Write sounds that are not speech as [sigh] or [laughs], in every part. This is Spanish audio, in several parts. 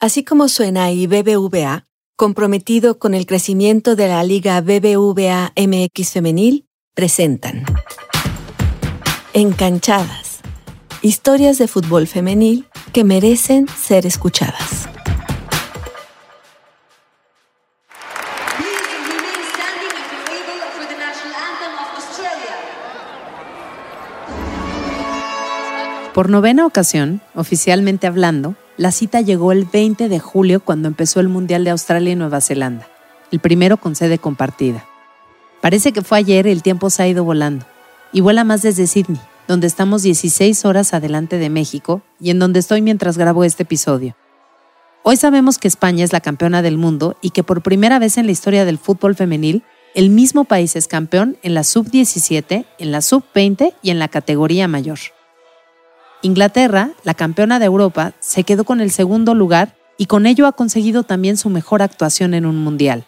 Así como suena y BBVA, comprometido con el crecimiento de la Liga BBVA MX Femenil, presentan Encanchadas. Historias de fútbol femenil que merecen ser escuchadas. Por novena ocasión, oficialmente hablando, la cita llegó el 20 de julio cuando empezó el Mundial de Australia y Nueva Zelanda, el primero con sede compartida. Parece que fue ayer y el tiempo se ha ido volando, y vuela más desde Sydney, donde estamos 16 horas adelante de México y en donde estoy mientras grabo este episodio. Hoy sabemos que España es la campeona del mundo y que por primera vez en la historia del fútbol femenil, el mismo país es campeón en la sub-17, en la sub-20 y en la categoría mayor. Inglaterra, la campeona de Europa, se quedó con el segundo lugar y con ello ha conseguido también su mejor actuación en un mundial.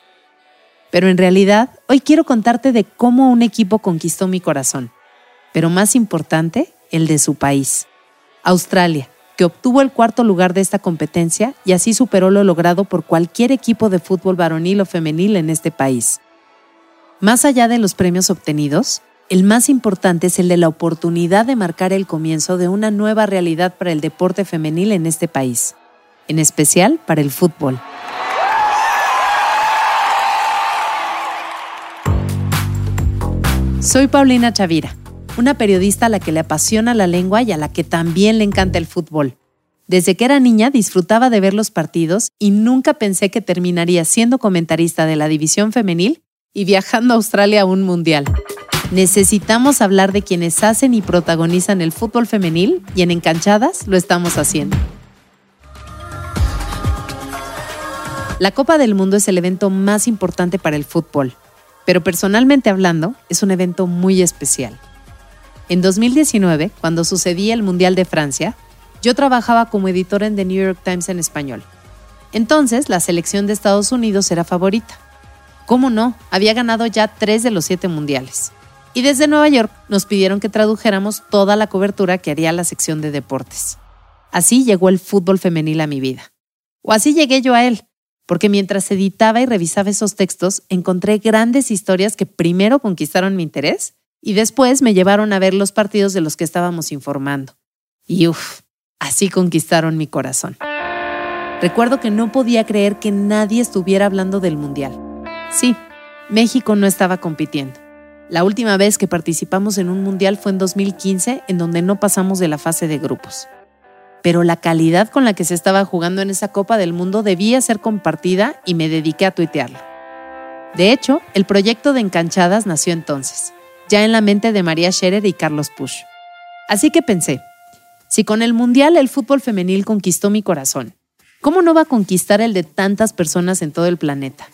Pero en realidad, hoy quiero contarte de cómo un equipo conquistó mi corazón, pero más importante, el de su país, Australia, que obtuvo el cuarto lugar de esta competencia y así superó lo logrado por cualquier equipo de fútbol varonil o femenil en este país. Más allá de los premios obtenidos, el más importante es el de la oportunidad de marcar el comienzo de una nueva realidad para el deporte femenil en este país, en especial para el fútbol. Soy Paulina Chavira, una periodista a la que le apasiona la lengua y a la que también le encanta el fútbol. Desde que era niña disfrutaba de ver los partidos y nunca pensé que terminaría siendo comentarista de la división femenil y viajando a Australia a un mundial. Necesitamos hablar de quienes hacen y protagonizan el fútbol femenil y en Encanchadas lo estamos haciendo. La Copa del Mundo es el evento más importante para el fútbol, pero personalmente hablando es un evento muy especial. En 2019, cuando sucedía el Mundial de Francia, yo trabajaba como editor en The New York Times en español. Entonces, la selección de Estados Unidos era favorita. ¿Cómo no? Había ganado ya tres de los siete mundiales y desde Nueva York nos pidieron que tradujéramos toda la cobertura que haría la sección de deportes. Así llegó el fútbol femenil a mi vida. O así llegué yo a él, porque mientras editaba y revisaba esos textos encontré grandes historias que primero conquistaron mi interés y después me llevaron a ver los partidos de los que estábamos informando. Y uff, así conquistaron mi corazón. Recuerdo que no podía creer que nadie estuviera hablando del Mundial. Sí, México no estaba compitiendo la última vez que participamos en un mundial fue en 2015, en donde no pasamos de la fase de grupos. Pero la calidad con la que se estaba jugando en esa Copa del Mundo debía ser compartida y me dediqué a tuitearlo. De hecho, el proyecto de Encanchadas nació entonces, ya en la mente de María Scherer y Carlos Push. Así que pensé, si con el Mundial el fútbol femenil conquistó mi corazón, ¿cómo no va a conquistar el de tantas personas en todo el planeta?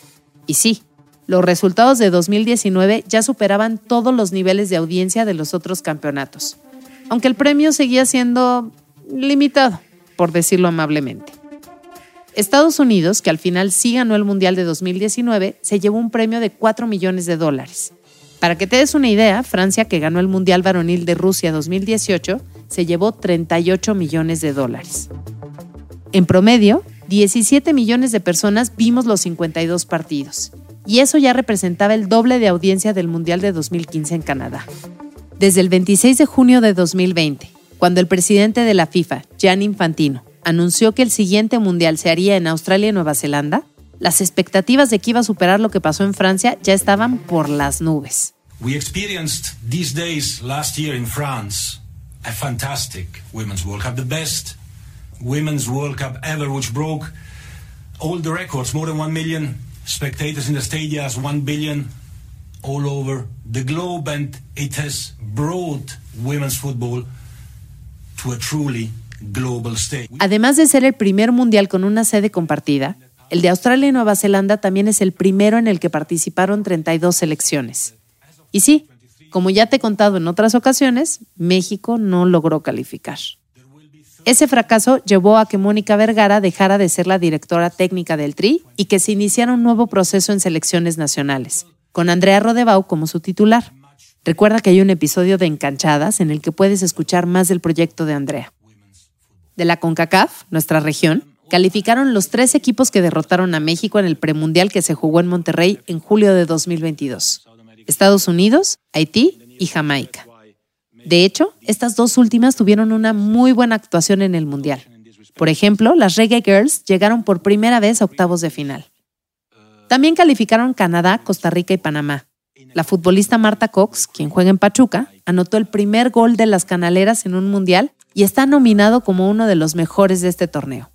Y sí, los resultados de 2019 ya superaban todos los niveles de audiencia de los otros campeonatos, aunque el premio seguía siendo limitado, por decirlo amablemente. Estados Unidos, que al final sí ganó el Mundial de 2019, se llevó un premio de 4 millones de dólares. Para que te des una idea, Francia, que ganó el Mundial Varonil de Rusia 2018, se llevó 38 millones de dólares. En promedio, 17 millones de personas vimos los 52 partidos y eso ya representaba el doble de audiencia del Mundial de 2015 en Canadá. Desde el 26 de junio de 2020, cuando el presidente de la FIFA, Gianni Infantino, anunció que el siguiente Mundial se haría en Australia y Nueva Zelanda, las expectativas de que iba a superar lo que pasó en Francia ya estaban por las nubes. We experienced these days last year in France a fantastic Women's World Cup, the best Women's World Cup ever, which broke all the records, more than 1 million spectators in the stadiums, 1 billion all over the globe, and it has brought women's football to a truly global stage. Además de ser el primer mundial con una sede compartida, el de Australia y Nueva Zelanda también es el primero en el que participaron 32 selecciones. Y sí, como ya te he contado en otras ocasiones, México no logró calificar. Ese fracaso llevó a que Mónica Vergara dejara de ser la directora técnica del TRI y que se iniciara un nuevo proceso en selecciones nacionales, con Andrea Rodebau como su titular. Recuerda que hay un episodio de Encanchadas en el que puedes escuchar más del proyecto de Andrea. De la CONCACAF, nuestra región, calificaron los tres equipos que derrotaron a México en el premundial que se jugó en Monterrey en julio de 2022. Estados Unidos, Haití y Jamaica. De hecho, estas dos últimas tuvieron una muy buena actuación en el mundial. Por ejemplo, las Reggae Girls llegaron por primera vez a octavos de final. También calificaron Canadá, Costa Rica y Panamá. La futbolista Marta Cox, quien juega en Pachuca, anotó el primer gol de las canaleras en un mundial y está nominado como uno de los mejores de este torneo.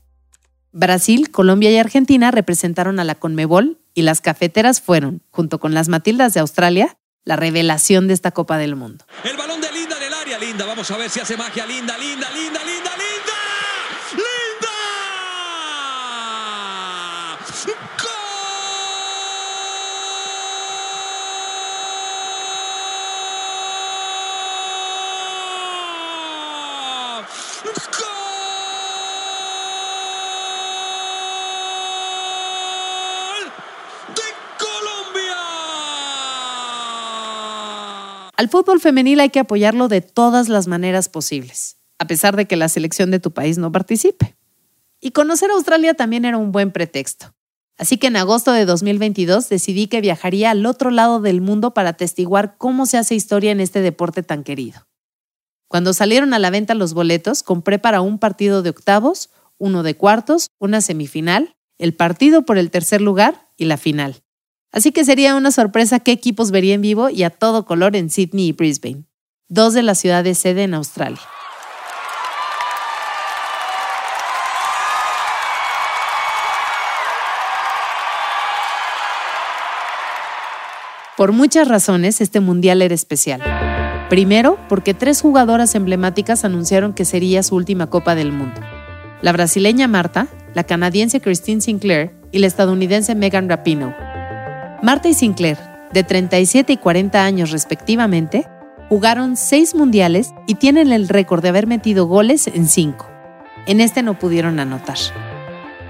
Brasil, Colombia y Argentina representaron a la Conmebol y las cafeteras fueron, junto con las Matildas de Australia, la revelación de esta Copa del Mundo. Vamos a ver si hace magia, Linda, Linda, Linda, Linda. ¡Linda! Al fútbol femenil hay que apoyarlo de todas las maneras posibles, a pesar de que la selección de tu país no participe. Y conocer a Australia también era un buen pretexto. Así que en agosto de 2022 decidí que viajaría al otro lado del mundo para atestiguar cómo se hace historia en este deporte tan querido. Cuando salieron a la venta los boletos, compré para un partido de octavos, uno de cuartos, una semifinal, el partido por el tercer lugar y la final. Así que sería una sorpresa qué equipos vería en vivo y a todo color en Sydney y Brisbane, dos de las ciudades sede en Australia. Por muchas razones, este mundial era especial. Primero, porque tres jugadoras emblemáticas anunciaron que sería su última Copa del Mundo. La brasileña Marta, la canadiense Christine Sinclair y la estadounidense Megan Rapinoe. Marta y Sinclair, de 37 y 40 años respectivamente, jugaron seis mundiales y tienen el récord de haber metido goles en cinco. En este no pudieron anotar.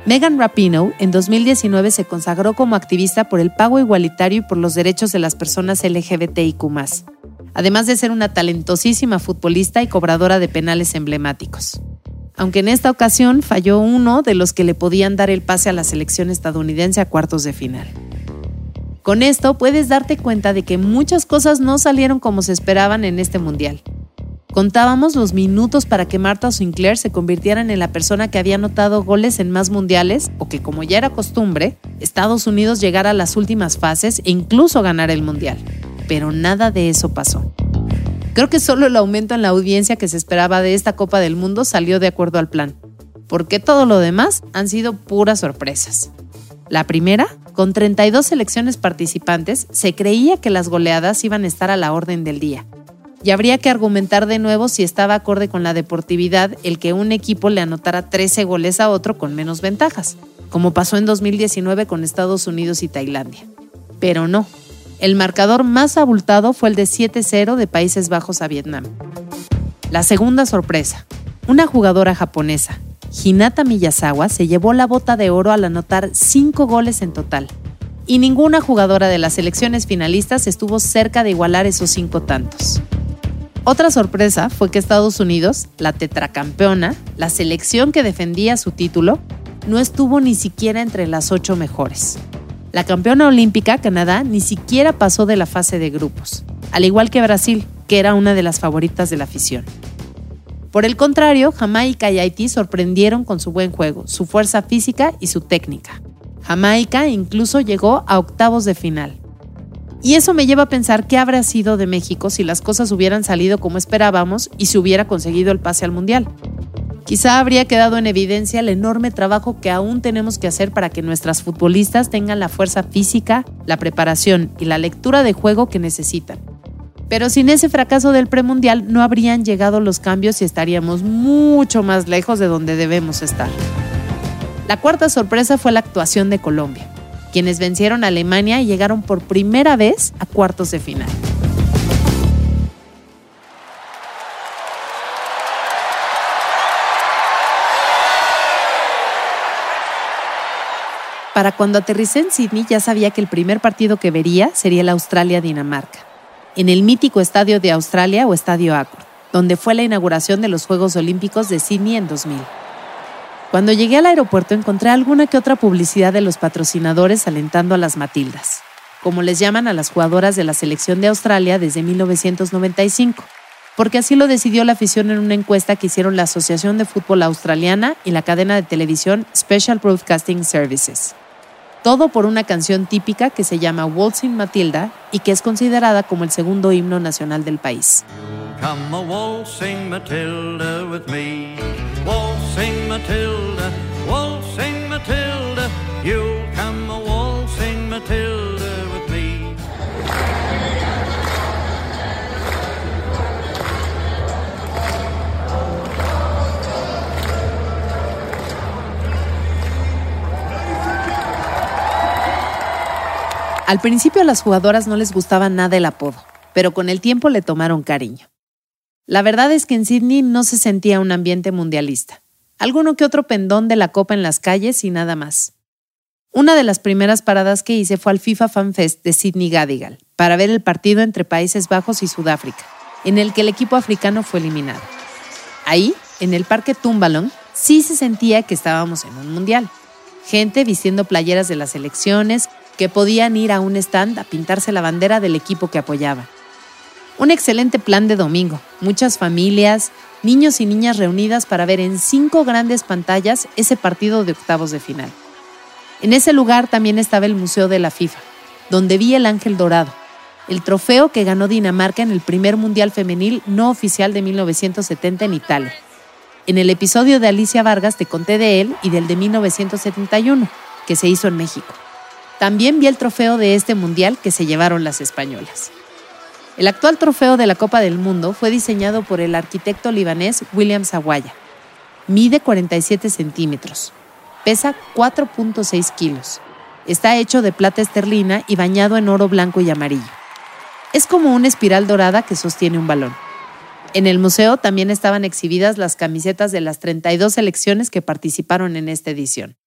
Megan Rapinoe en 2019 se consagró como activista por el pago igualitario y por los derechos de las personas LGBTIQ, además de ser una talentosísima futbolista y cobradora de penales emblemáticos. Aunque en esta ocasión falló uno de los que le podían dar el pase a la selección estadounidense a cuartos de final. Con esto puedes darte cuenta de que muchas cosas no salieron como se esperaban en este mundial. Contábamos los minutos para que Marta Sinclair se convirtieran en la persona que había anotado goles en más mundiales o que, como ya era costumbre, Estados Unidos llegara a las últimas fases e incluso ganara el mundial. Pero nada de eso pasó. Creo que solo el aumento en la audiencia que se esperaba de esta Copa del Mundo salió de acuerdo al plan, porque todo lo demás han sido puras sorpresas. La primera con 32 selecciones participantes, se creía que las goleadas iban a estar a la orden del día. Y habría que argumentar de nuevo si estaba acorde con la deportividad el que un equipo le anotara 13 goles a otro con menos ventajas, como pasó en 2019 con Estados Unidos y Tailandia. Pero no, el marcador más abultado fue el de 7-0 de Países Bajos a Vietnam. La segunda sorpresa, una jugadora japonesa, Hinata Miyazawa se llevó la bota de oro al anotar cinco goles en total. Y ninguna jugadora de las selecciones finalistas estuvo cerca de igualar esos cinco tantos. Otra sorpresa fue que Estados Unidos, la tetracampeona, la selección que defendía su título, no estuvo ni siquiera entre las ocho mejores. La campeona olímpica, Canadá, ni siquiera pasó de la fase de grupos, al igual que Brasil, que era una de las favoritas de la afición. Por el contrario, Jamaica y Haití sorprendieron con su buen juego, su fuerza física y su técnica. Jamaica incluso llegó a octavos de final. Y eso me lleva a pensar qué habría sido de México si las cosas hubieran salido como esperábamos y se hubiera conseguido el pase al Mundial. Quizá habría quedado en evidencia el enorme trabajo que aún tenemos que hacer para que nuestras futbolistas tengan la fuerza física, la preparación y la lectura de juego que necesitan pero sin ese fracaso del premundial no habrían llegado los cambios y estaríamos mucho más lejos de donde debemos estar. La cuarta sorpresa fue la actuación de Colombia, quienes vencieron a Alemania y llegaron por primera vez a cuartos de final. Para cuando aterricé en Sydney ya sabía que el primer partido que vería sería el Australia-Dinamarca en el mítico Estadio de Australia o Estadio Accord, donde fue la inauguración de los Juegos Olímpicos de Sydney en 2000. Cuando llegué al aeropuerto encontré alguna que otra publicidad de los patrocinadores alentando a las Matildas, como les llaman a las jugadoras de la selección de Australia desde 1995, porque así lo decidió la afición en una encuesta que hicieron la Asociación de Fútbol Australiana y la cadena de televisión Special Broadcasting Services. Todo por una canción típica que se llama Waltzing Matilda y que es considerada como el segundo himno nacional del país. Al principio a las jugadoras no les gustaba nada el apodo, pero con el tiempo le tomaron cariño. La verdad es que en Sydney no se sentía un ambiente mundialista. Alguno que otro pendón de la copa en las calles y nada más. Una de las primeras paradas que hice fue al FIFA Fan Fest de Sydney Gadigal, para ver el partido entre Países Bajos y Sudáfrica, en el que el equipo africano fue eliminado. Ahí, en el parque Tumbalong, sí se sentía que estábamos en un mundial. Gente vistiendo playeras de las elecciones, que podían ir a un stand a pintarse la bandera del equipo que apoyaban. Un excelente plan de domingo, muchas familias, niños y niñas reunidas para ver en cinco grandes pantallas ese partido de octavos de final. En ese lugar también estaba el Museo de la FIFA, donde vi el Ángel Dorado, el trofeo que ganó Dinamarca en el primer Mundial Femenil no oficial de 1970 en Italia. En el episodio de Alicia Vargas te conté de él y del de 1971, que se hizo en México. También vi el trofeo de este mundial que se llevaron las españolas. El actual trofeo de la Copa del Mundo fue diseñado por el arquitecto libanés William Sawaya. Mide 47 centímetros. Pesa 4.6 kilos. Está hecho de plata esterlina y bañado en oro blanco y amarillo. Es como una espiral dorada que sostiene un balón. En el museo también estaban exhibidas las camisetas de las 32 selecciones que participaron en esta edición.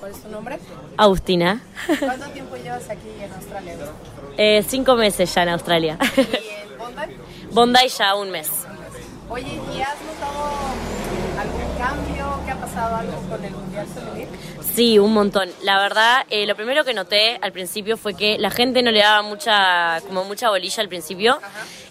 ¿Cuál es tu nombre? Agustina. ¿Cuánto tiempo llevas aquí en Australia? Eh, cinco meses ya en Australia. ¿Y en Bondi? Bondi ya un mes. Oye, ¿y has notado algún cambio? ¿Qué ha pasado algo con el Mundial Femenil? Sí, un montón. La verdad, eh, lo primero que noté al principio fue que la gente no le daba mucha, como mucha bolilla al principio.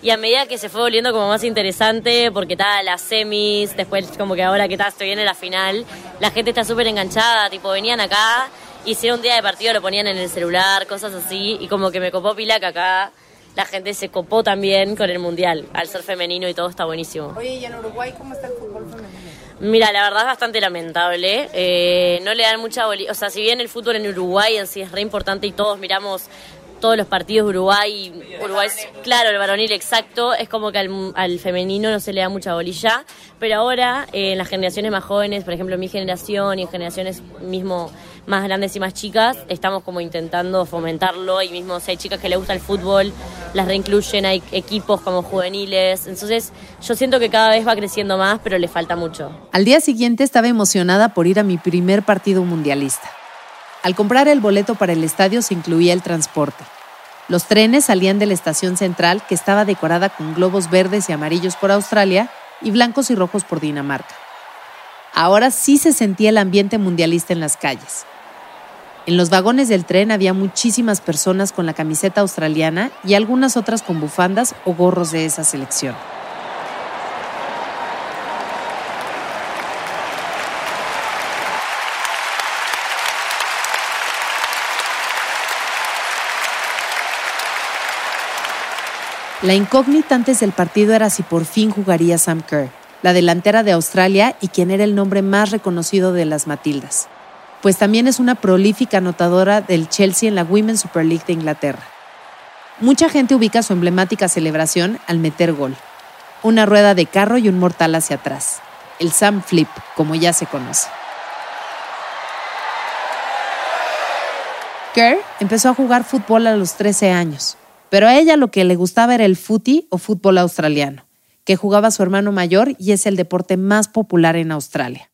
Y a medida que se fue volviendo como más interesante, porque está las semis, después como que ahora que está, estoy viene la final, la gente está súper enganchada, tipo venían acá y si era un día de partido lo ponían en el celular, cosas así, y como que me copó pila que acá la gente se copó también con el mundial, al ser femenino y todo está buenísimo. Oye, ¿y en Uruguay cómo está el fútbol femenino? Mira, la verdad es bastante lamentable. Eh, no le dan mucha bolilla. O sea, si bien el fútbol en Uruguay en sí es re importante y todos miramos todos los partidos de Uruguay, Uruguay es, claro, el varonil exacto, es como que al, al femenino no se le da mucha bolilla, pero ahora eh, en las generaciones más jóvenes, por ejemplo en mi generación y en generaciones mismo más grandes y más chicas, estamos como intentando fomentarlo y mismo si hay chicas que le gusta el fútbol, las reincluyen, hay equipos como juveniles, entonces yo siento que cada vez va creciendo más, pero le falta mucho. Al día siguiente estaba emocionada por ir a mi primer partido mundialista. Al comprar el boleto para el estadio se incluía el transporte. Los trenes salían de la estación central, que estaba decorada con globos verdes y amarillos por Australia y blancos y rojos por Dinamarca. Ahora sí se sentía el ambiente mundialista en las calles. En los vagones del tren había muchísimas personas con la camiseta australiana y algunas otras con bufandas o gorros de esa selección. La incógnita antes del partido era si por fin jugaría Sam Kerr, la delantera de Australia y quien era el nombre más reconocido de las Matildas, pues también es una prolífica anotadora del Chelsea en la Women's Super League de Inglaterra. Mucha gente ubica su emblemática celebración al meter gol, una rueda de carro y un mortal hacia atrás, el Sam Flip, como ya se conoce. Kerr empezó a jugar fútbol a los 13 años pero a ella lo que le gustaba era el footy o fútbol australiano, que jugaba su hermano mayor y es el deporte más popular en Australia.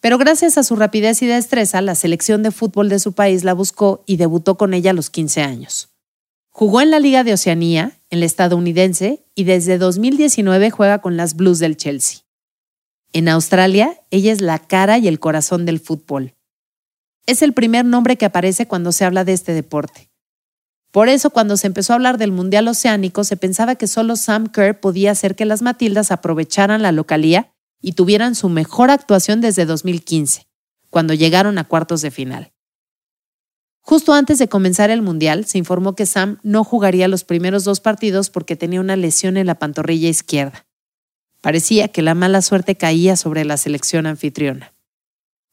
Pero gracias a su rapidez y destreza, la selección de fútbol de su país la buscó y debutó con ella a los 15 años. Jugó en la Liga de Oceanía, en la estadounidense, y desde 2019 juega con las Blues del Chelsea. En Australia, ella es la cara y el corazón del fútbol. Es el primer nombre que aparece cuando se habla de este deporte. Por eso, cuando se empezó a hablar del Mundial Oceánico, se pensaba que solo Sam Kerr podía hacer que las Matildas aprovecharan la localía y tuvieran su mejor actuación desde 2015, cuando llegaron a cuartos de final. Justo antes de comenzar el Mundial, se informó que Sam no jugaría los primeros dos partidos porque tenía una lesión en la pantorrilla izquierda. Parecía que la mala suerte caía sobre la selección anfitriona.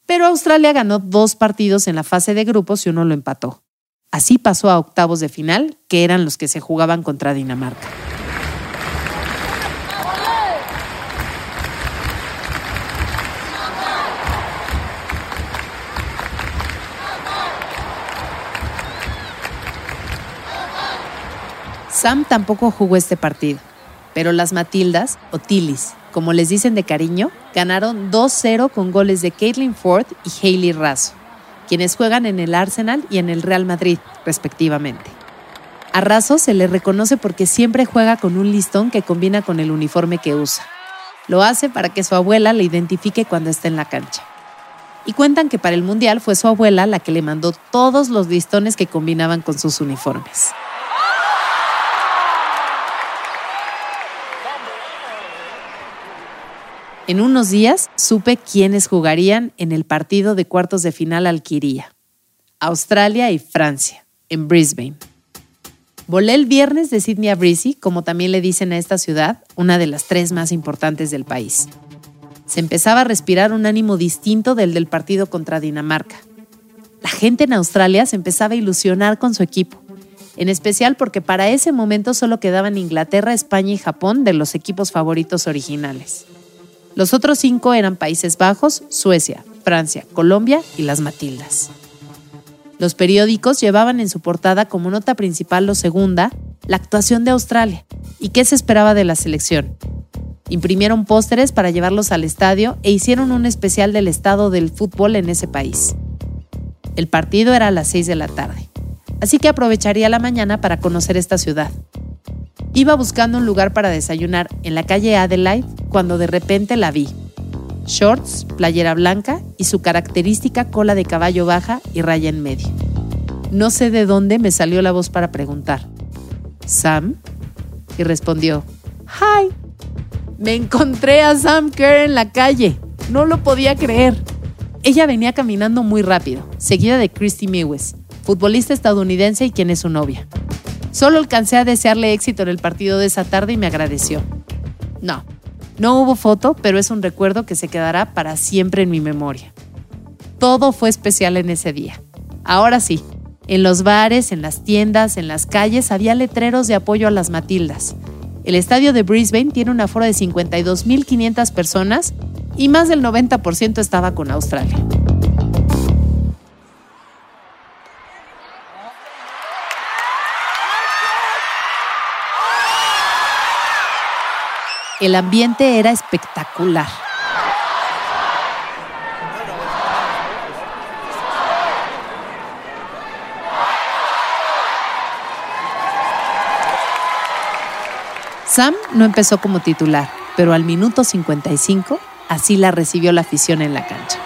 Pero Australia ganó dos partidos en la fase de grupos y uno lo empató. Así pasó a octavos de final, que eran los que se jugaban contra Dinamarca. Sam tampoco jugó este partido, pero las Matildas, o Tillis, como les dicen de cariño, ganaron 2-0 con goles de Caitlin Ford y Hailey Raso, quienes juegan en el Arsenal y en el Real Madrid, respectivamente. A Raso se le reconoce porque siempre juega con un listón que combina con el uniforme que usa. Lo hace para que su abuela le identifique cuando está en la cancha. Y cuentan que para el Mundial fue su abuela la que le mandó todos los listones que combinaban con sus uniformes. En unos días supe quiénes jugarían en el partido de cuartos de final Alquiría. Australia y Francia, en Brisbane. Volé el viernes de Sydney a Brisbane, como también le dicen a esta ciudad, una de las tres más importantes del país. Se empezaba a respirar un ánimo distinto del del partido contra Dinamarca. La gente en Australia se empezaba a ilusionar con su equipo, en especial porque para ese momento solo quedaban Inglaterra, España y Japón de los equipos favoritos originales. Los otros cinco eran Países Bajos, Suecia, Francia, Colombia y las Matildas. Los periódicos llevaban en su portada como nota principal o segunda la actuación de Australia y qué se esperaba de la selección. Imprimieron pósteres para llevarlos al estadio e hicieron un especial del estado del fútbol en ese país. El partido era a las 6 de la tarde, así que aprovecharía la mañana para conocer esta ciudad. Iba buscando un lugar para desayunar en la calle Adelaide cuando de repente la vi. Shorts, playera blanca y su característica cola de caballo baja y raya en medio. No sé de dónde me salió la voz para preguntar. ¿Sam? Y respondió, ¡Hi! Me encontré a Sam Kerr en la calle. No lo podía creer. Ella venía caminando muy rápido, seguida de Christy Mewes, futbolista estadounidense y quien es su novia. Solo alcancé a desearle éxito en el partido de esa tarde y me agradeció. No, no hubo foto, pero es un recuerdo que se quedará para siempre en mi memoria. Todo fue especial en ese día. Ahora sí, en los bares, en las tiendas, en las calles había letreros de apoyo a las Matildas. El estadio de Brisbane tiene un aforo de 52.500 personas y más del 90% estaba con Australia. El ambiente era espectacular. Sam no empezó como titular, pero al minuto 55 así la recibió la afición en la cancha.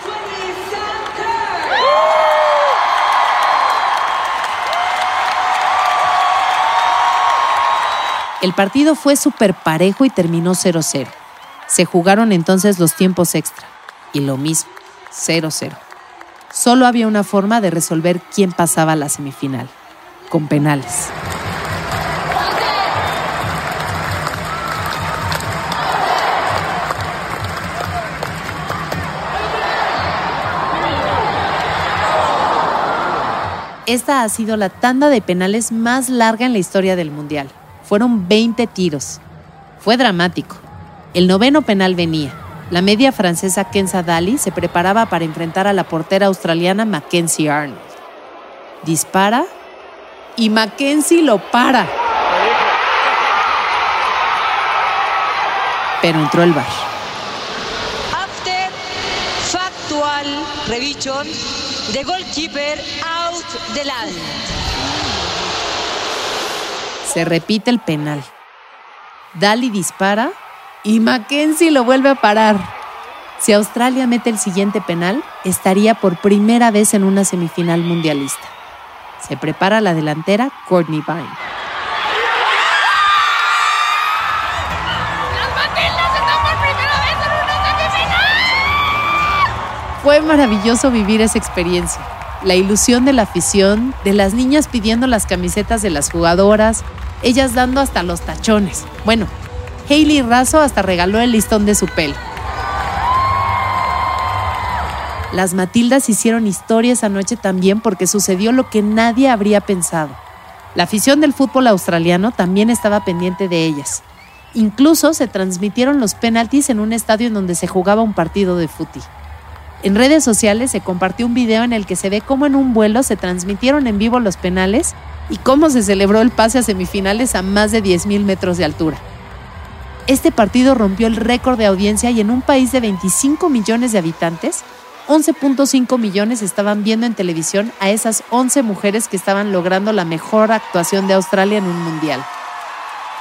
El partido fue súper parejo y terminó 0-0. Se jugaron entonces los tiempos extra. Y lo mismo, 0-0. Solo había una forma de resolver quién pasaba a la semifinal, con penales. Esta ha sido la tanda de penales más larga en la historia del Mundial. Fueron 20 tiros. Fue dramático. El noveno penal venía. La media francesa Kenza Daly se preparaba para enfrentar a la portera australiana Mackenzie Arnold. Dispara y Mackenzie lo para. Pero entró el bar. After factual revision, the goalkeeper out the line. Se repite el penal. Daly dispara y Mackenzie lo vuelve a parar. Si Australia mete el siguiente penal, estaría por primera vez en una semifinal mundialista. Se prepara la delantera Courtney Vine. Fue maravilloso vivir esa experiencia. La ilusión de la afición, de las niñas pidiendo las camisetas de las jugadoras, ellas dando hasta los tachones. Bueno, Hailey Razo hasta regaló el listón de su pelo. Las Matildas hicieron historia esa noche también porque sucedió lo que nadie habría pensado. La afición del fútbol australiano también estaba pendiente de ellas. Incluso se transmitieron los penaltis en un estadio en donde se jugaba un partido de fútbol. En redes sociales se compartió un video en el que se ve cómo en un vuelo se transmitieron en vivo los penales y cómo se celebró el pase a semifinales a más de 10.000 metros de altura. Este partido rompió el récord de audiencia y en un país de 25 millones de habitantes, 11.5 millones estaban viendo en televisión a esas 11 mujeres que estaban logrando la mejor actuación de Australia en un mundial.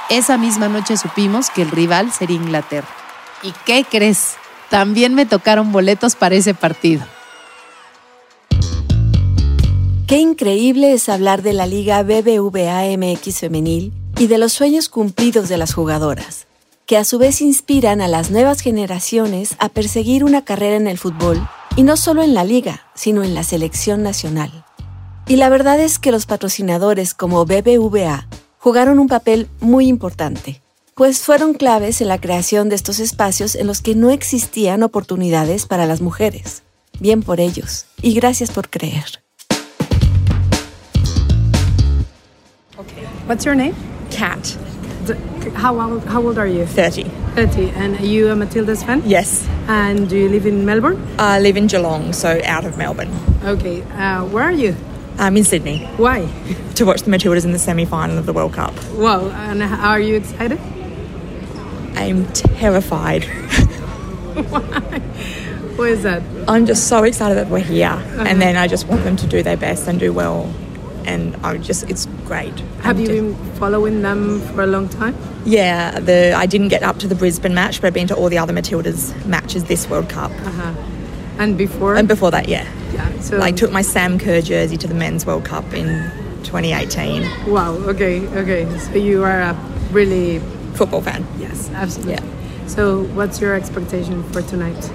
Esa misma noche supimos que el rival sería Inglaterra. ¿Y qué crees? También me tocaron boletos para ese partido. Qué increíble es hablar de la Liga BBVA MX femenil y de los sueños cumplidos de las jugadoras, que a su vez inspiran a las nuevas generaciones a perseguir una carrera en el fútbol, y no solo en la liga, sino en la selección nacional. Y la verdad es que los patrocinadores como BBVA jugaron un papel muy importante pues fueron claves en la creación de estos espacios en los que no existían oportunidades para las mujeres. Bien por ellos, y gracias por creer. Okay. What's your name? Cat, How old, how old are you? 30. 30. And are you a Matilda's fan? Yes. And do you live in Melbourne? I live in Geelong, so out of Melbourne. Okay. Uh, where are you? I'm in Sydney Why? to watch the Matildas in the semi final of the World Cup. Wow. And are you excited? I'm terrified. Why? What is that? I'm just so excited that we're here. And then I just want them to do their best and do well. And I just, it's great. Have I'm you been following them for a long time? Yeah, the I didn't get up to the Brisbane match, but I've been to all the other Matildas matches this World Cup. Uh-huh. And before? And before that, yeah. yeah. So Like took my Sam Kerr jersey to the Men's World Cup in 2018. Wow. Okay. Okay. So you are a really Football fan. yes, absolutely. Yeah. So what's your expectation for tonight?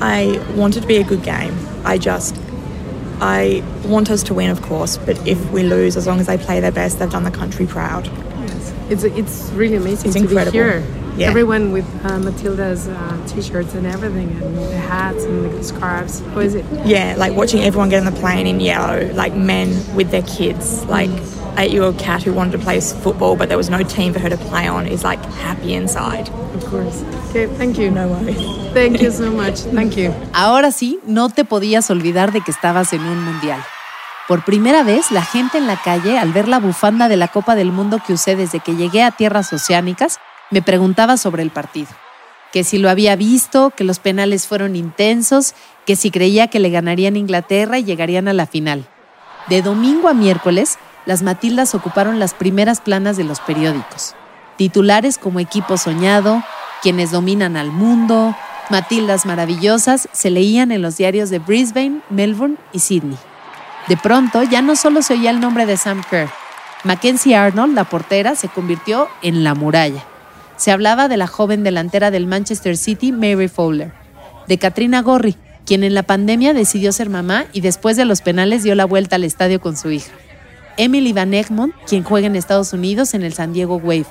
I want it to be a good game. I just, I want us to win, of course, but if we lose, as long as they play their best, they've done the country proud. Yes. It's it's really amazing It's to incredible. be here. Yeah. Everyone with uh, Matilda's uh, t-shirts and everything, and the hats and the scarves. What is it? Yeah, like watching everyone get on the plane in yellow, like men with their kids, like eight-year-old cat who wanted to play football, but there was no team for her to play on, is like happy inside. Of course. Okay. Thank you. No worries. Thank you so much. Thank you. Ahora sí, no te podías olvidar de que estabas en un mundial. Por primera vez, la gente en la calle, al ver la bufanda de la Copa del Mundo que usé desde que llegué a tierras oceánicas, me preguntaba sobre el partido. Que si lo había visto, que los penales fueron intensos, que si creía que le ganarían Inglaterra y llegarían a la final. De domingo a miércoles, las Matildas ocuparon las primeras planas de los periódicos. Titulares como Equipo Soñado, Quienes Dominan al Mundo, Matildas Maravillosas se leían en los diarios de Brisbane, Melbourne y Sydney. De pronto ya no solo se oía el nombre de Sam Kerr. Mackenzie Arnold, la portera, se convirtió en la muralla. Se hablaba de la joven delantera del Manchester City, Mary Fowler, de Katrina Gorry, quien en la pandemia decidió ser mamá y después de los penales dio la vuelta al estadio con su hija. Emily Van Egmond, quien juega en Estados Unidos en el San Diego Wave.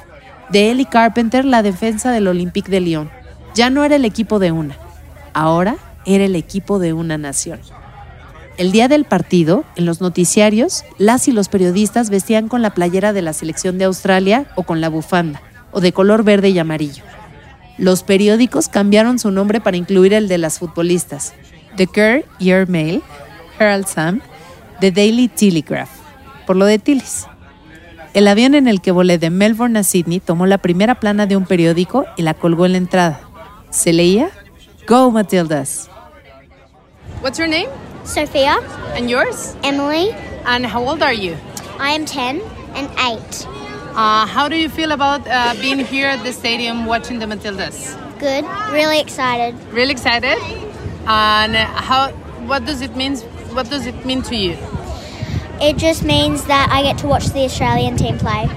De Ellie Carpenter, la defensa del Olympique de Lyon. Ya no era el equipo de una, ahora era el equipo de una nación. El día del partido, en los noticiarios, las y los periodistas vestían con la playera de la selección de Australia o con la bufanda, o de color verde y amarillo. Los periódicos cambiaron su nombre para incluir el de las futbolistas. The Kerr Year Mail, Herald Sun, The Daily Telegraph, por lo de Tillis. El avión en el que volé de Melbourne a Sydney tomó la primera plana de un periódico y la colgó en la entrada. Se leía Go Matildas. What's your name? Sophia, And yours? Emily, And how old are you? I am 10 and 8. Uh, how do you feel about uh, being here at the stadium watching the Matildas? Good. Really excited. Really excited. And how? What does it mean? What does it mean to you? It just means that I get to watch the Australian team play.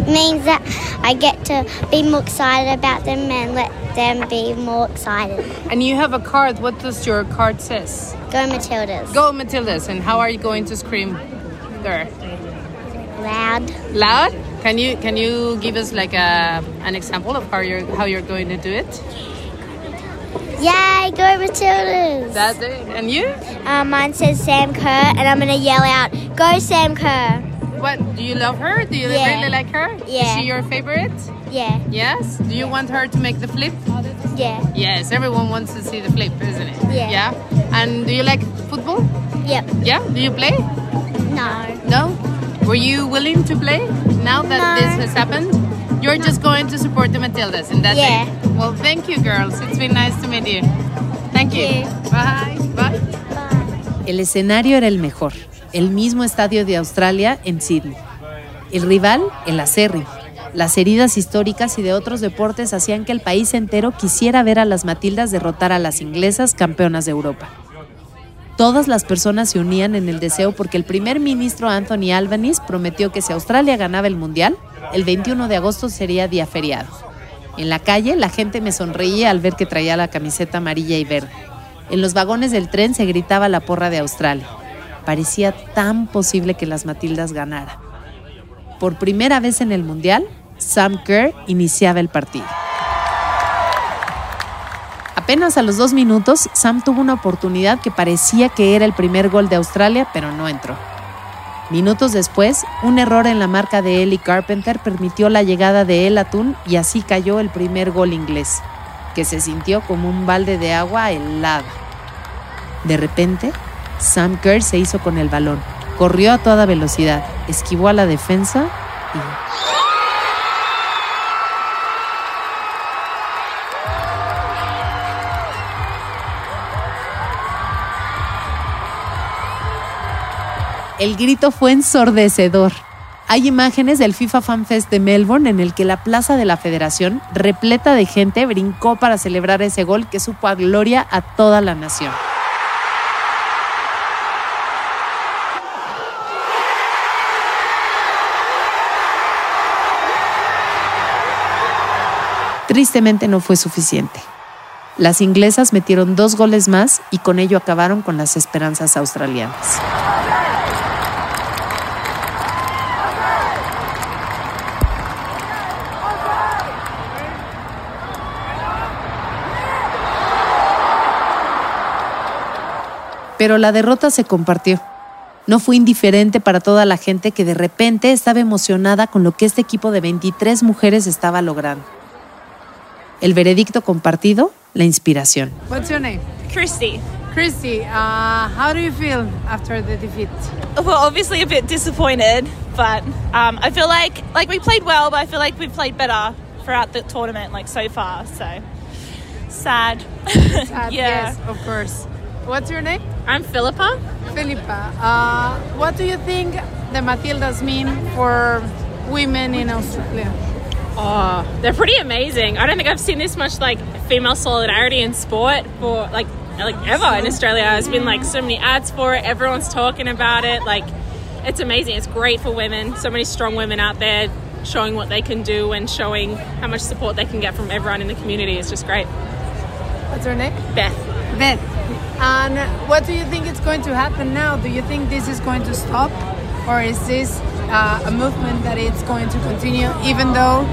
It means that I get to be more excited about them and let them be more excited. And you have a card. What does your card says? Go Matildas. Go Matildas. And how are you going to scream there? Loud. Loud? Can you can you give us like a an example of how you're how you're going to do it? Yay, go Matildas! That's it. And you? Uh, mine says Sam Kerr, and I'm gonna yell out, "Go Sam Kerr!" What? Do you love her? Do you Yeah. really like her? Yeah. Is she your favorite? Yeah, Yes. Do you want her to make the flip? yeah, Yes. Everyone wants to see the flip, isn't it? Yeah. Yeah. And do you like football? yep. Yeah. Do you play? No, No. Were you willing to play now that No. this has happened? You're just going to support the Matildas, and that's Yeah. it. Well, thank you, girls. It's been nice to meet you. Thank you. you. Bye. Bye. El escenario era el mejor, el mismo estadio de Australia en Sydney. El rival, el acérrimo. Las heridas históricas y de otros deportes hacían que el país entero quisiera ver a las Matildas derrotar a las inglesas campeonas de Europa. Todas las personas se unían en el deseo porque el primer ministro Anthony Albanese prometió que si Australia ganaba el Mundial, el 21 de agosto sería día feriado. En la calle la gente me sonreía al ver que traía la camiseta amarilla y verde. En los vagones del tren se gritaba la porra de Australia. Parecía tan posible que las Matildas ganaran. Por primera vez en el Mundial, Sam Kerr iniciaba el partido. Apenas a los dos minutos, Sam tuvo una oportunidad que parecía que era el primer gol de Australia, pero no entró. Minutos después, un error en la marca de Ellie Carpenter permitió la llegada de El Atún y así cayó el primer gol inglés, que se sintió como un balde de agua helada. De repente, Sam Kerr se hizo con el balón, corrió a toda velocidad, esquivó a la defensa y... El grito fue ensordecedor. Hay imágenes del FIFA Fan Fest de Melbourne en el que la plaza de la Federación, repleta de gente, brincó para celebrar ese gol que supo a gloria a toda la nación. Tristemente no fue suficiente. Las inglesas metieron dos goles más y con ello acabaron con las esperanzas australianas. Pero la derrota se compartió. No fue indiferente para toda la gente que de repente estaba emocionada con lo que este equipo de 23 mujeres estaba logrando. El veredicto compartido, la inspiración. What's your name? Christy. Christy, uh, how do you feel after the defeat? Well, obviously a bit disappointed, but um, I feel like like we played well, but I feel like we played better throughout the tournament, like so far. So sad. [laughs] Sad, yeah. Yes, of course. What's your name? I'm Philippa. Philippa. Uh, what do you think the Matildas mean for women in Australia? Oh, they're pretty amazing. I don't think I've seen this much like female solidarity in sport for like like ever in Australia. There's been like so many ads for it. Everyone's talking about it. Like it's amazing. It's great for women. So many strong women out there showing what they can do and showing how much support they can get from everyone in the community. It's just great. What's your name? Beth. Beth. And what do you think is going to happen now? Do you think this is going to stop? Or is this uh, a movement that it's going to continue even though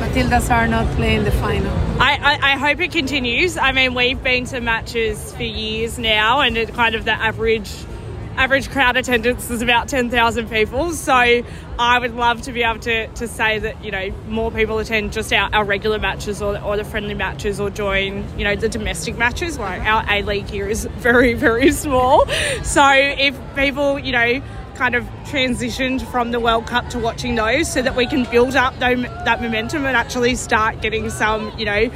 Matildas are not playing the final? I, I, I hope it continues. I mean, we've been to matches for years now, and it kind of the average average crowd attendance is about 10,000 people. So I would love to be able to, to say that, you know, more people attend just our, our regular matches or, or the friendly matches or join, you know, the domestic matches. Like our A League here is very, very small. So if people, you know, kind of transitioned from the World Cup to watching those so that we can build up that momentum and actually start getting some, you know,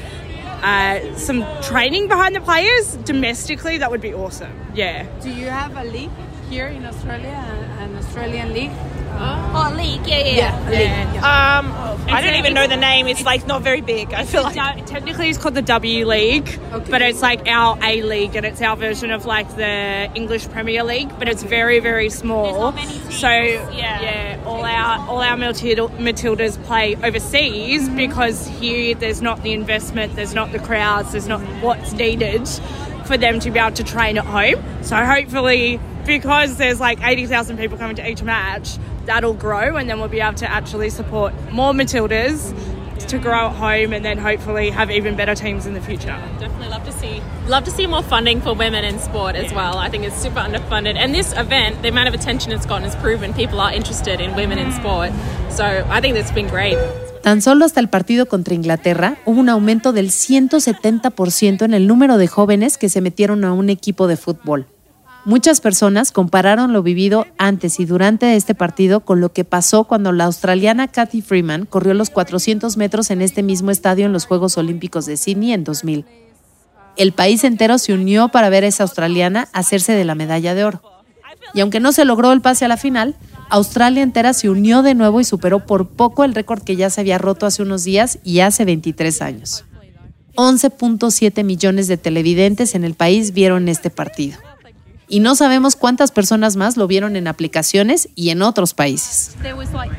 uh, some training behind the players domestically, that would be awesome. Yeah. Do you have a league? Here in Australia, an Australian league. Oh, league, yeah, yeah, Yeah, league, Um, I don't even know the name. It's like not very big. I feel like Technically, it's called the W League, but it's like our A League, and it's our version of like the English Premier League, but it's very, very small. So yeah. all our all our Matilda, Matildas play overseas because here there's not the investment, there's not the crowds, there's not what's needed for them to be able to train at home. So hopefully, because there's like 80,000 people coming to each match, that'll grow and then we'll be able to actually support more Matildas to grow at home and then hopefully have even better teams in the future. Definitely love to see love to see more funding for women in sport as well. I think it's super underfunded, and this event, the amount of attention it's gotten, has proven people are interested in women in sport. So I think that's been great. Tan solo hasta el partido contra Inglaterra hubo un aumento del 170% en el número de jóvenes que se metieron a un equipo de fútbol. Muchas personas compararon lo vivido antes y durante este partido con lo que pasó cuando la australiana Kathy Freeman corrió los 400 metros en este mismo estadio en los Juegos Olímpicos de Sydney en 2000. El país entero se unió para ver a esa australiana hacerse de la medalla de oro. Y aunque no se logró el pase a la final, Australia entera se unió de nuevo y superó por poco el récord que ya se había roto hace unos días y hace 23 años. 11.7 millones de televidentes en el país vieron este partido. Y no sabemos cuántas personas más lo vieron en aplicaciones y en otros países. There was like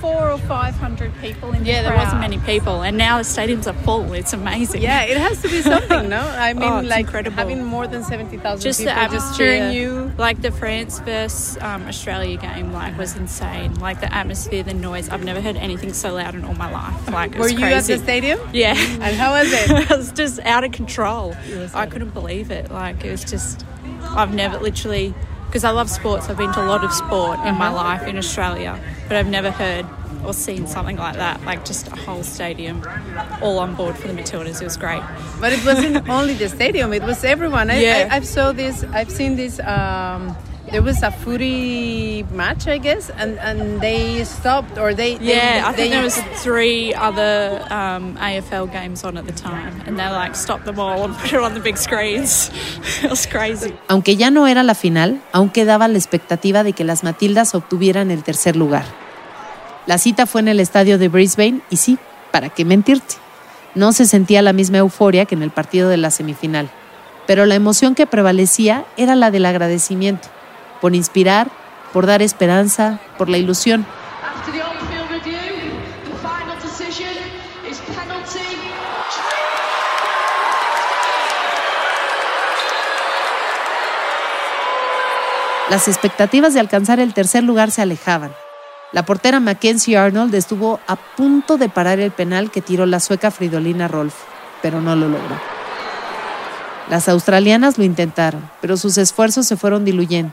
four or five hundred people in the Yeah, the there crowd. wasn't many people, and now the stadiums are full. It's amazing. Yeah, it has to be something, no? [laughs] I mean, Oh, like incredible. having more than 70,000 just the people atmosphere, just cheering you. like the France versus um, Australia game, like was insane. Like the atmosphere, the noise. I've never heard anything so loud in all my life. Like it Were was you at the stadium? Yeah. And how was it? [laughs] it was just out of control. I couldn't believe it. Like it was just. I've never literally because I love sports. I've been to a lot of sport in my life in Australia, but I've never heard or seen something like that. Like just a whole stadium, all on board for the Matildas. It was great. But it wasn't [laughs] only the stadium; it was everyone. I, Yeah. I, I've saw this. I've seen this. Um, there was a footy match, I guess, and, and they stopped or they. they Yeah, I they, think there was three other um, AFL games on at the time, and they like stopped them all and [laughs] put it on the big screens. [laughs] it was crazy. Aunque ya no era la final, aún quedaba la expectativa de que las Matildas obtuvieran el tercer lugar. La cita fue en el estadio de Brisbane y sí, ¿para qué mentirte? No se sentía la misma euforia que en el partido de la semifinal, pero la emoción que prevalecía era la del agradecimiento, por inspirar, por dar esperanza, por la ilusión. Las expectativas de alcanzar el tercer lugar se alejaban. La portera Mackenzie Arnold estuvo a punto de parar el penal que tiró la sueca Fridolina Rolf, pero no lo logró. Las australianas lo intentaron, pero sus esfuerzos se fueron diluyendo.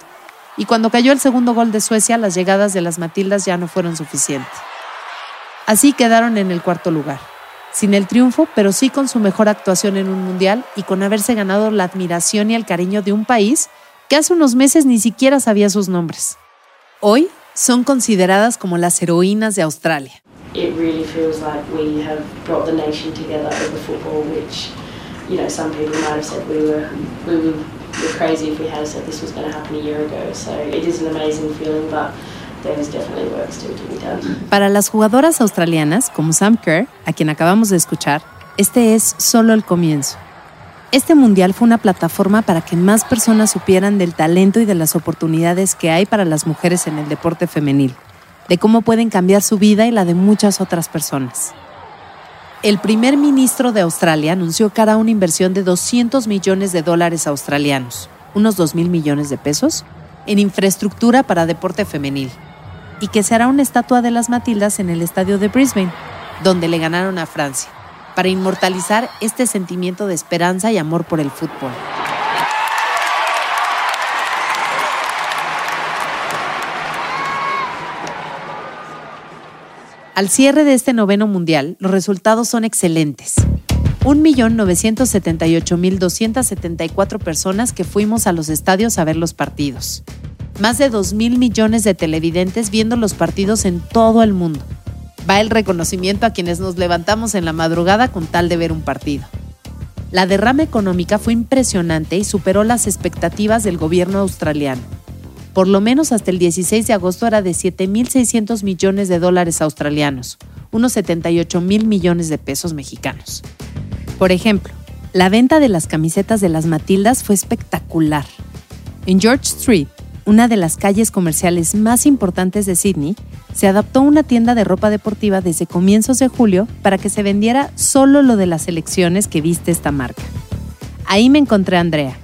Y cuando cayó el segundo gol de Suecia, las llegadas de las Matildas ya no fueron suficientes. Así quedaron en el cuarto lugar, sin el triunfo, pero sí con su mejor actuación en un mundial y con haberse ganado la admiración y el cariño de un país que hace unos meses ni siquiera sabía sus nombres. Hoy son consideradas como las heroínas de Australia. it really feels like we have brought the nation together over football, which, you know, some people might have said we were we were, were crazy if we had said this was going to happen a year ago. So it is an amazing feeling, but be. Para las jugadoras australianas, como Sam Kerr, a quien acabamos de escuchar, este es solo el comienzo. Este mundial fue una plataforma para que más personas supieran del talento y de las oportunidades que hay para las mujeres en el deporte femenil, de cómo pueden cambiar su vida y la de muchas otras personas. El primer ministro de Australia anunció que hará una inversión de 200 millones de dólares australianos, unos 2 mil millones de pesos, en infraestructura para deporte femenil, y que se hará una estatua de las Matildas en el estadio de Brisbane, donde le ganaron a Francia, para inmortalizar este sentimiento de esperanza y amor por el fútbol. Al cierre de este noveno mundial, los resultados son excelentes. 1.978.274 personas que fuimos a los estadios a ver los partidos. Más de 2.000 millones de televidentes viendo los partidos en todo el mundo. Va el reconocimiento a quienes nos levantamos en la madrugada con tal de ver un partido. La derrama económica fue impresionante y superó las expectativas del gobierno australiano. Por lo menos hasta el 16 de agosto era de 7.600 millones de dólares australianos, unos 78 mil millones de pesos mexicanos. Por ejemplo, la venta de las camisetas de las Matildas fue espectacular. En George Street, una de las calles comerciales más importantes de Sydney, se adaptó una tienda de ropa deportiva desde comienzos de julio para que se vendiera solo lo de las selecciones que viste esta marca. Ahí me encontré a Andrea,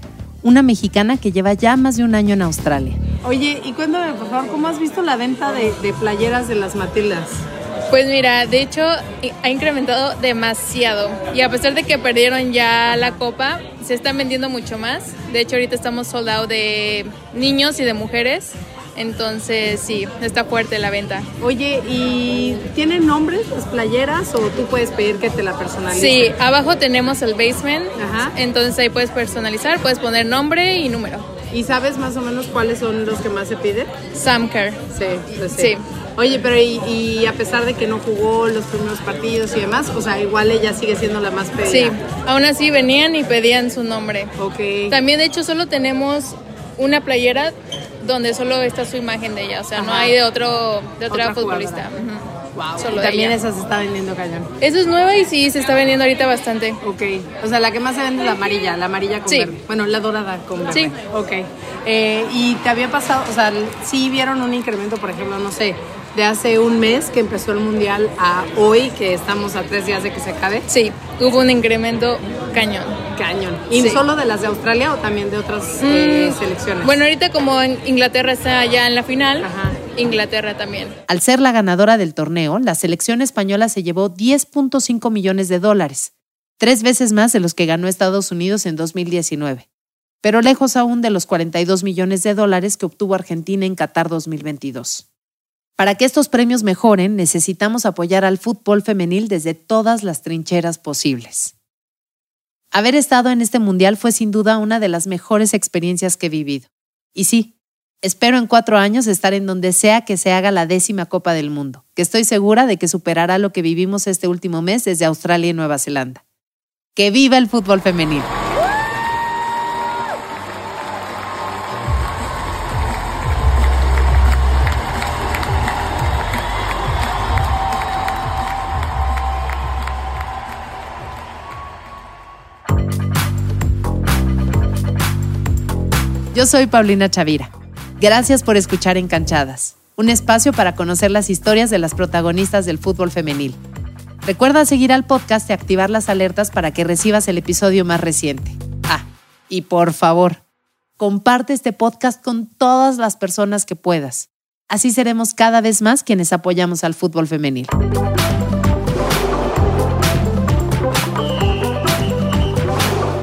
una mexicana que lleva ya más de un año en Australia. Oye, y cuéntame, por favor, ¿cómo has visto la venta de, de playeras de las Matildas? Pues mira, de hecho ha incrementado demasiado y a pesar de que perdieron ya la copa, se están vendiendo mucho más. De hecho ahorita estamos soldados de niños y de mujeres, entonces sí, está fuerte la venta. Oye, ¿y tienen nombres las playeras o tú puedes pedir que te la personalicen? Sí, abajo tenemos el basement, entonces ahí puedes personalizar, puedes poner nombre y número. ¿Y sabes más o menos cuáles son los que más se piden? Samker. Sí, pues sí. Sí. Oye, pero y, y a pesar de que no jugó los primeros partidos y demás, o sea, igual ella sigue siendo la más pedida. Sí, aún así venían y pedían su nombre. Ok. También de hecho solo tenemos una playera donde solo está su imagen de ella, o sea, no hay de otro de otra, Otra futbolista. Wow. Solo Y de también ella. esa se está vendiendo cañón. Eso es nueva y sí, se está vendiendo ahorita bastante. Ok. O sea, la que más se vende es la amarilla, la amarilla con Sí. verde. Bueno, la dorada con verde. Sí. Ok. Eh, y te había pasado, o sea, sí vieron un incremento, por ejemplo, no sé, de hace un mes que empezó el mundial a hoy, que estamos a tres días de que se acabe. Sí, hubo un incremento cañón. Cañón. ¿Y Sí. solo de las de Australia o también de otras eh, Mm, selecciones? Bueno, ahorita como Inglaterra está ya en la final, Inglaterra también. Al ser la ganadora del torneo, la selección española se llevó 10.5 millones de dólares, tres veces más de los que ganó Estados Unidos en 2019, pero lejos aún de los 42 millones de dólares que obtuvo Argentina en Qatar 2022. Para que estos premios mejoren, necesitamos apoyar al fútbol femenil desde todas las trincheras posibles. Haber estado en este mundial fue sin duda una de las mejores experiencias que he vivido. Y sí, espero en cuatro años estar en donde sea que se haga la décima Copa del Mundo, que estoy segura de que superará lo que vivimos este último mes desde Australia y Nueva Zelanda. ¡Que viva el fútbol femenil! Yo soy Paulina Chavira. Gracias por escuchar Encanchadas, un espacio para conocer las historias de las protagonistas del fútbol femenil. Recuerda seguir al podcast y activar las alertas para que recibas el episodio más reciente. Ah, y por favor, comparte este podcast con todas las personas que puedas. Así seremos cada vez más quienes apoyamos al fútbol femenil.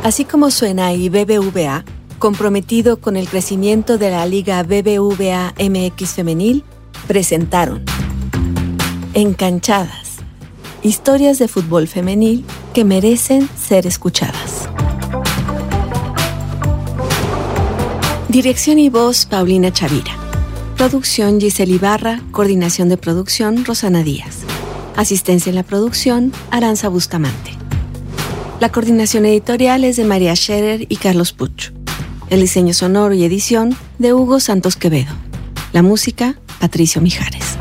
Así como suena y BBVA, comprometido con el crecimiento de la Liga BBVA MX Femenil, presentaron Encanchadas, historias de fútbol femenil que merecen ser escuchadas. Dirección y voz Paulina Chavira. Producción Giselle Ibarra, coordinación de producción Rosana Díaz. Asistencia en la producción Aranza Bustamante. La coordinación editorial es de María Scherer y Carlos Puch. El diseño sonoro y edición de Hugo Santos Quevedo. La música, Patricio Mijares.